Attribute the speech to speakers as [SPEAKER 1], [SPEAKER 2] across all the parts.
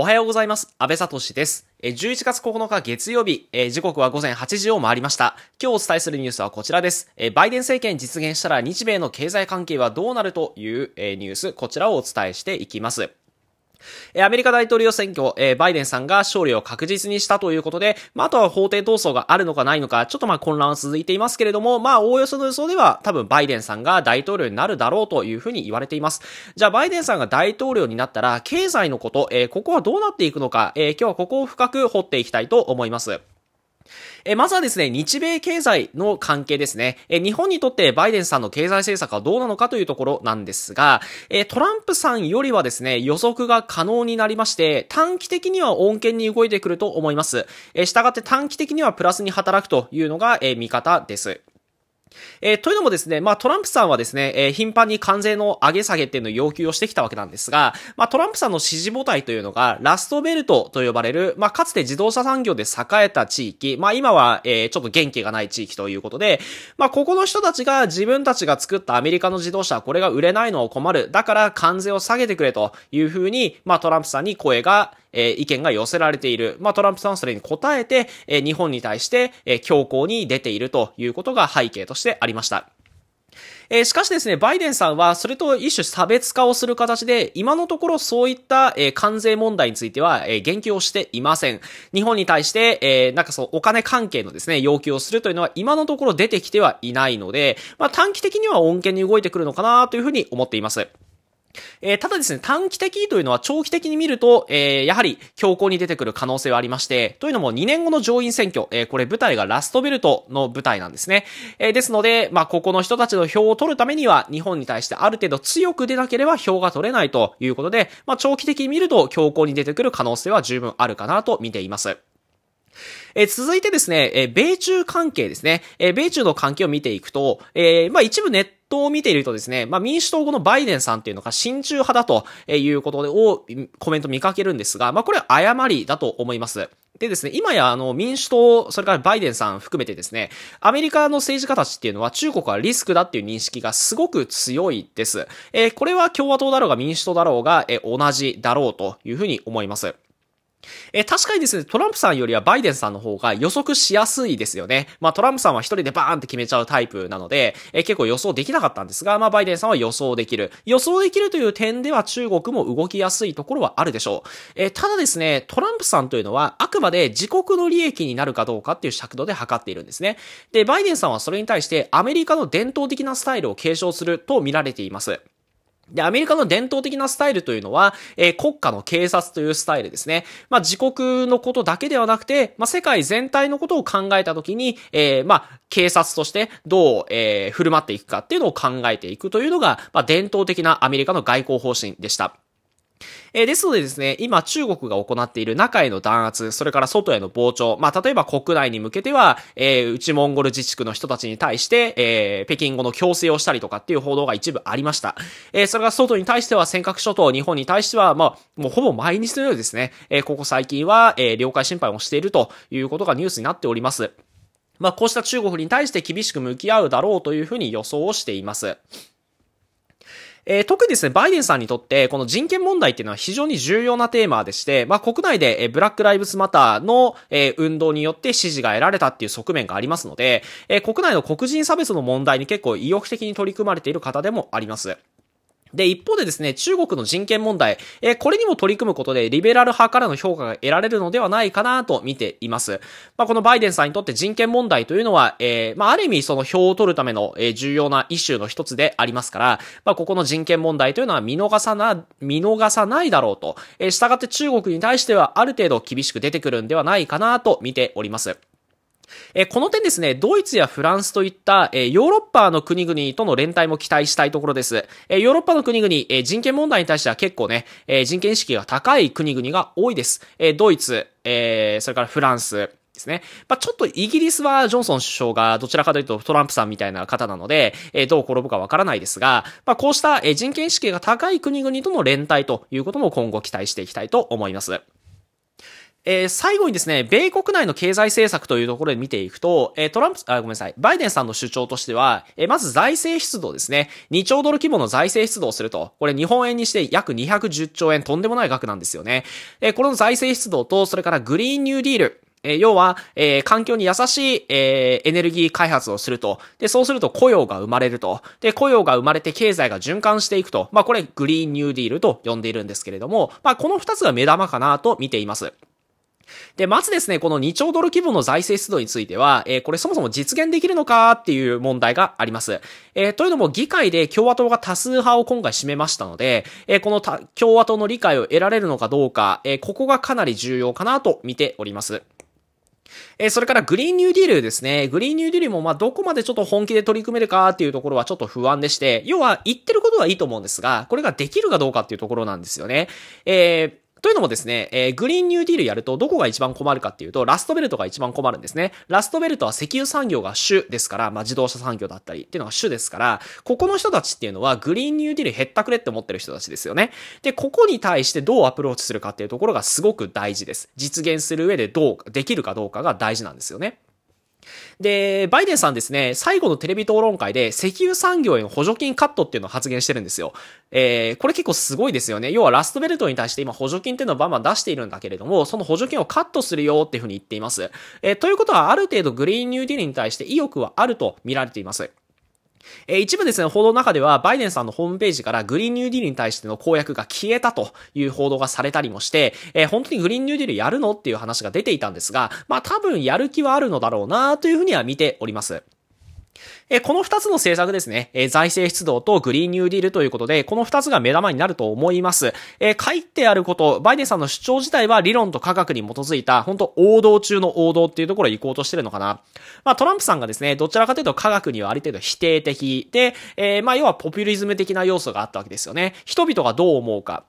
[SPEAKER 1] おはようございます。安倍聡です。11月9日月曜日、時刻は午前8時を回りました。今日お伝えするニュースはこちらです。バイデン政権実現したら日米の経済関係はどうなるというニュース、こちらをお伝えしていきます。えアメリカ大統領選挙、えバイデンさんが勝利を確実にしたということで、まあ、あとは法廷闘争があるのかないのか、ちょっとまあ混乱は続いていますけれども、まあ、おおよその予想では多分バイデンさんが大統領になるだろうというふうに言われています。じゃあ、バイデンさんが大統領になったら、経済のこと、えー、ここはどうなっていくのか、え、今日はここを深く掘っていきたいと思います。えまずはですね、日米経済の関係ですね。え日本にとってバイデンさんの経済政策はどうなのかというところなんですが、えトランプさんよりはですね、予測が可能になりまして、短期的には穏健に動いてくると思います。え従って短期的にはプラスに働くというのが、え見方です。えー、というのもですね、まあトランプさんはですね、えー、頻繁に関税の上げ下げっていうのを要求をしてきたわけなんですが、まあトランプさんの支持母体というのが、ラストベルトと呼ばれる、まあかつて自動車産業で栄えた地域、まあ今は、えー、ちょっと元気がない地域ということで、まあここの人たちが自分たちが作ったアメリカの自動車、これが売れないのは困る。だから関税を下げてくれというふうに、まあトランプさんに声が、えー、意見が寄せられている。まあ、トランプさんはそれに応えて、えー、日本に対して、えー、強硬に出ているということが背景としてありました。えー、しかしですね、バイデンさんはそれと一種差別化をする形で、今のところそういった、えー、関税問題については、えー、言及をしていません。日本に対して、えー、なんかそう、お金関係のですね、要求をするというのは今のところ出てきてはいないので、まあ短期的には恩恵に動いてくるのかなというふうに思っています。えー、ただですね、短期的というのは長期的に見ると、えー、やはり強行に出てくる可能性はありまして、というのも2年後の上院選挙、えー、これ舞台がラストベルトの舞台なんですね。えですので、まあ、ここの人たちの票を取るためには、日本に対してある程度強く出なければ票が取れないということで、まあ、長期的に見ると強行に出てくる可能性は十分あるかなと見ています。え、続いてですね、え、米中関係ですね。え、米中の関係を見ていくと、え、まあ一部ネット党を見ているとですね、まあ民主党後のバイデンさんっていうのが親中派だということでをコメント見かけるんですが、まあこれは誤りだと思います。でですね、今やあの民主党、それからバイデンさん含めてですね、アメリカの政治家たちっていうのは中国はリスクだっていう認識がすごく強いです。えー、これは共和党だろうが民主党だろうが、えー、同じだろうというふうに思います。え、確かにですね、トランプさんよりはバイデンさんの方が予測しやすいですよね。まあトランプさんは一人でバーンって決めちゃうタイプなので、え、結構予想できなかったんですが、まあバイデンさんは予想できる。予想できるという点では中国も動きやすいところはあるでしょう。え、ただですね、トランプさんというのはあくまで自国の利益になるかどうかっていう尺度で測っているんですね。で、バイデンさんはそれに対してアメリカの伝統的なスタイルを継承すると見られています。で、アメリカの伝統的なスタイルというのは、えー、国家の警察というスタイルですね。まあ、自国のことだけではなくて、まあ、世界全体のことを考えたときに、えー、まあ、警察としてどう、えー、振る舞っていくかっていうのを考えていくというのが、まあ、伝統的なアメリカの外交方針でした。えー、ですのでですね、今中国が行っている中への弾圧、それから外への膨張、まあ、例えば国内に向けては、えー、内モンゴル自治区の人たちに対して、えー、北京語の強制をしたりとかっていう報道が一部ありました。えー、それが外に対しては尖閣諸島、日本に対しては、まあ、もうほぼ毎日のようにですね、えー、ここ最近は、えー、領海侵犯をしているということがニュースになっております。まあ、こうした中国に対して厳しく向き合うだろうというふうに予想をしています。えー、特にですね、バイデンさんにとって、この人権問題っていうのは非常に重要なテーマでして、まあ、国内で、えブラックライブスマターの、え、運動によって支持が得られたっていう側面がありますので、え、国内の黒人差別の問題に結構意欲的に取り組まれている方でもあります。で、一方でですね、中国の人権問題、えー、これにも取り組むことで、リベラル派からの評価が得られるのではないかなと見ています。まあ、このバイデンさんにとって人権問題というのは、えー、まあ、ある意味その票を取るための、えー、重要なイシューの一つでありますから、まあ、ここの人権問題というのは見逃さな、見逃さないだろうと、えー、従って中国に対してはある程度厳しく出てくるんではないかなと見ております。えこの点ですね、ドイツやフランスといった、えヨーロッパの国々との連帯も期待したいところです。えヨーロッパの国々、え人権問題に対しては結構ね、え人権意識が高い国々が多いです。えドイツ、えそれからフランス、ですね。まあ、ちょっとイギリスはジョンソン首相がどちらかというとトランプさんみたいな方なので、えー、どう転ぶかわからないですが、まあ、こうした、人権意識が高い国々との連帯ということも今後期待していきたいと思います。えー、最後にですね、米国内の経済政策というところで見ていくと、えー、トランプ、あ、ごめんなさい、バイデンさんの主張としては、えー、まず財政出動ですね。2兆ドル規模の財政出動をすると、これ日本円にして約210兆円、とんでもない額なんですよね。え、この財政出動と、それからグリーンニューディール、え、要は、えー、環境に優しい、えー、エネルギー開発をすると。で、そうすると雇用が生まれると。で、雇用が生まれて経済が循環していくと。まあ、これ、グリーンニューディールと呼んでいるんですけれども、まあ、この二つが目玉かなと見ています。で、まずですね、この2兆ドル規模の財政出動については、えー、これそもそも実現できるのかっていう問題があります。えー、というのも議会で共和党が多数派を今回占めましたので、えー、この共和党の理解を得られるのかどうか、えここがかなり重要かなと見ております。え、それからグリーンニューディールですね。グリーンニューディールもまどこまでちょっと本気で取り組めるかっていうところはちょっと不安でして、要は言ってることはいいと思うんですが、これができるかどうかっていうところなんですよね。えーというのもですね、えー、グリーンニューディールやるとどこが一番困るかっていうと、ラストベルトが一番困るんですね。ラストベルトは石油産業が主ですから、まあ、自動車産業だったりっていうのが主ですから、ここの人たちっていうのはグリーンニューディール減ったくれって思ってる人たちですよね。で、ここに対してどうアプローチするかっていうところがすごく大事です。実現する上でどう、できるかどうかが大事なんですよね。で、バイデンさんですね、最後のテレビ討論会で石油産業への補助金カットっていうのを発言してるんですよ。えー、これ結構すごいですよね。要はラストベルトに対して今補助金っていうのをバンバン出しているんだけれども、その補助金をカットするよっていうふうに言っています。えー、ということはある程度グリーンニューディールに対して意欲はあると見られています。え、一部ですね、報道の中では、バイデンさんのホームページからグリーンニューディールに対しての公約が消えたという報道がされたりもして、えー、本当にグリーンニューディールやるのっていう話が出ていたんですが、まあ多分やる気はあるのだろうなというふうには見ております。えこの二つの政策ですね、え財政出動とグリーンニューディールということで、この二つが目玉になると思います。え書いてあること、バイデンさんの主張自体は理論と科学に基づいた、本当王道中の王道っていうところへ行こうとしてるのかな。まあ、トランプさんがですね、どちらかというと科学にはある程度否定的で、え、まあ、要はポピュリズム的な要素があったわけですよね。人々がどう思うか。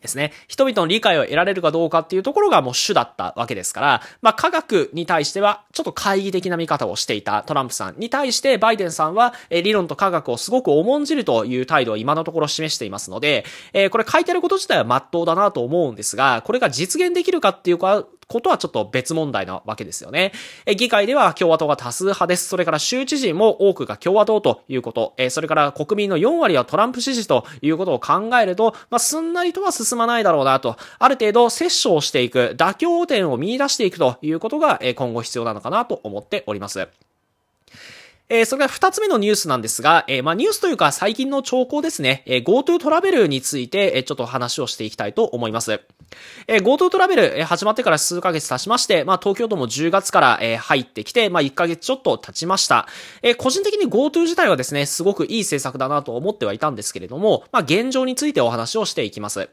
[SPEAKER 1] ですね。人々の理解を得られるかどうかっていうところがもう主だったわけですから、まあ科学に対してはちょっと懐疑的な見方をしていたトランプさんに対してバイデンさんは理論と科学をすごく重んじるという態度を今のところ示していますので、えー、これ書いてあること自体は真っ当だなと思うんですが、これが実現できるかっていうか、ことはちょっと別問題なわけですよね。え議会では共和党が多数派です。それから州知事も多くが共和党ということ。えそれから国民の4割はトランプ支持ということを考えると、まあ、すんなりとは進まないだろうなと。ある程度、折衝していく、妥協点を見出していくということが、え今後必要なのかなと思っております。えー、それから二つ目のニュースなんですが、えー、まあ、ニュースというか最近の兆候ですね、えー、GoTo トラベルについて、えー、ちょっと話をしていきたいと思います。えー、GoTo トラベル、えー、始まってから数ヶ月経ちまして、まあ、東京都も10月から、えー、入ってきて、まあ、1ヶ月ちょっと経ちました。えー、個人的に GoTo 自体はですね、すごくいい政策だなと思ってはいたんですけれども、まあ、現状についてお話をしていきます。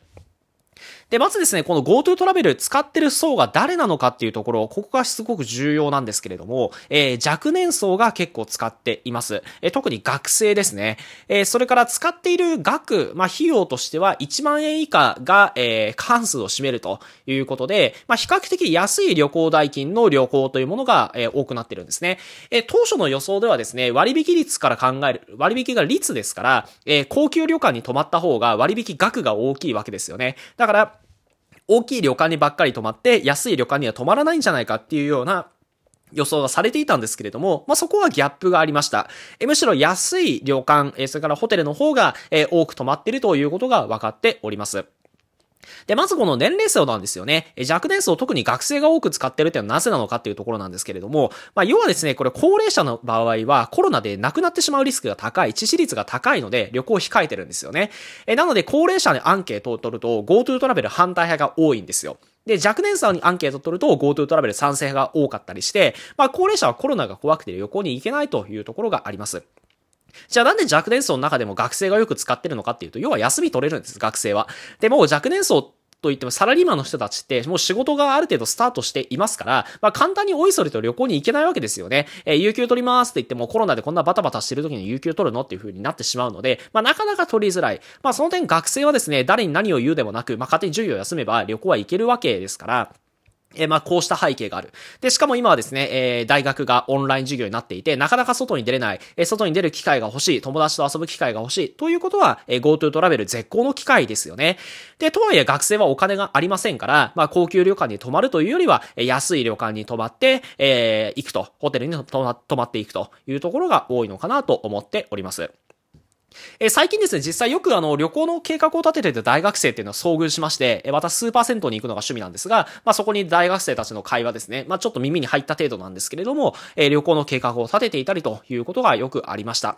[SPEAKER 1] で、まずですね、この GoTo トラベル使ってる層が誰なのかっていうところ、ここがすごく重要なんですけれども、えー、若年層が結構使っています。えー、特に学生ですね。えー、それから使っている額、まあ、費用としては1万円以下が、えー、関数を占めるということで、まあ、比較的安い旅行代金の旅行というものが、え、多くなってるんですね。え、当初の予想ではですね、割引率から考える、割引が率ですから、え、高級旅館に泊まった方が割引額が大きいわけですよね。だから、大きい旅館にばっかり泊まって、安い旅館には泊まらないんじゃないかっていうような予想がされていたんですけれども、まあ、そこはギャップがありました。えむしろ安い旅館、えそれからホテルの方が、え多く泊まっているということが分かっております。で、まずこの年齢層なんですよね。若年層、特に学生が多く使ってるっていうのはなぜなのかっていうところなんですけれども、まあ、要はですね、これ高齢者の場合はコロナで亡くなってしまうリスクが高い、致死率が高いので旅行を控えてるんですよね。えなので、高齢者にアンケートを取ると GoTo トラベル反対派が多いんですよ。で、若年層にアンケートを取ると GoTo トラベル賛成派が多かったりして、まあ、高齢者はコロナが怖くて旅行に行けないというところがあります。じゃあなんで若年層の中でも学生がよく使ってるのかっていうと、要は休み取れるんです、学生は。でも若年層と言ってもサラリーマンの人たちってもう仕事がある程度スタートしていますから、まあ簡単においそれと旅行に行けないわけですよね。えー、有給取りますって言ってもコロナでこんなバタバタしてる時に有給取るのっていう風になってしまうので、まあなかなか取りづらい。まあその点学生はですね、誰に何を言うでもなく、まあ勝手に授業を休めば旅行は行けるわけですから、え、まあ、こうした背景がある。で、しかも今はですね、えー、大学がオンライン授業になっていて、なかなか外に出れない、えー、外に出る機会が欲しい、友達と遊ぶ機会が欲しい、ということは、えー、GoTo トラベル絶好の機会ですよね。で、とはいえ学生はお金がありませんから、まあ、高級旅館に泊まるというよりは、え、安い旅館に泊まって、えー、行くと、ホテルに泊まっていくというところが多いのかなと思っております。え最近ですね、実際よくあの、旅行の計画を立てている大学生っていうのは遭遇しまして、えまたスーパー銭湯に行くのが趣味なんですが、まあ、そこに大学生たちの会話ですね、まあ、ちょっと耳に入った程度なんですけれども、え旅行の計画を立てていたりということがよくありました。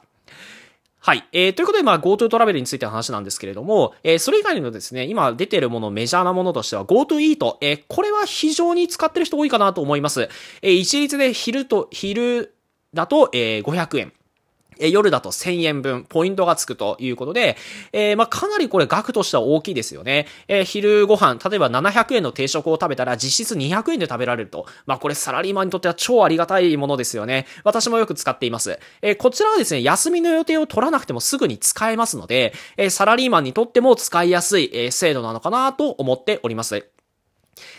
[SPEAKER 1] はい。えー、ということで、まあ、GoTo トラベルについての話なんですけれども、えー、それ以外にもですね、今出てるもの、メジャーなものとしては、GoTo Eat。えー、これは非常に使ってる人多いかなと思います。えー、一律で昼と、昼だと、えー、500円。え夜だと1000円分ポイントがつくということで、えー、まあ、かなりこれ額としては大きいですよね。えー、昼ご飯、例えば700円の定食を食べたら実質200円で食べられると。まあ、これサラリーマンにとっては超ありがたいものですよね。私もよく使っています。えー、こちらはですね、休みの予定を取らなくてもすぐに使えますので、えサラリーマンにとっても使いやすい、え制度なのかなと思っております。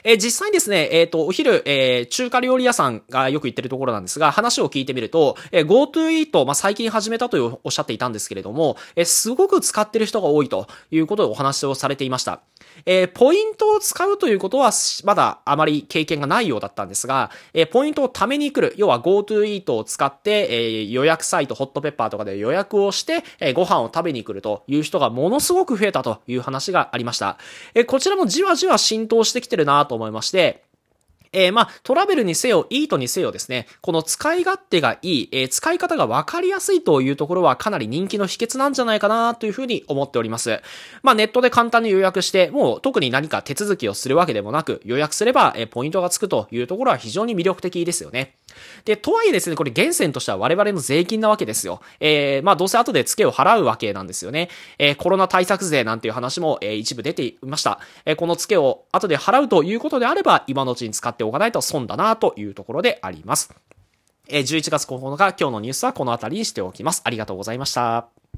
[SPEAKER 1] えー、実際ですね、えっ、ー、と、お昼、えー、中華料理屋さんがよく行ってるところなんですが、話を聞いてみると、えー、GoTo Eat、まあ、最近始めたというおっしゃっていたんですけれども、え、すごく使ってる人が多いということでお話をされていました。え、ポイントを使うということは、まだあまり経験がないようだったんですが、え、ポイントを貯めに来る、要は GoTo Eat を使って、え、予約サイト、ホットペッパーとかで予約をして、え、ご飯を食べに来るという人がものすごく増えたという話がありました。え、こちらもじわじわ浸透してきてるなと思いまして、えー、まあ、トラベルにせよ、イートにせよですね、この使い勝手がいい、えー、使い方がわかりやすいというところはかなり人気の秘訣なんじゃないかなというふうに思っております。まあ、ネットで簡単に予約して、もう特に何か手続きをするわけでもなく、予約すれば、えー、ポイントがつくというところは非常に魅力的ですよね。で、とはいえですね、これ源泉としては我々の税金なわけですよ。えー、まあどうせ後で付けを払うわけなんですよね。えー、コロナ対策税なんていう話も、えー、一部出ていました。えー、この付けを後で払うということであれば、今のうちに使ってておかないと損だなというところであります。え、11月9日、今日のニュースはこの辺りにしておきます。ありがとうございました。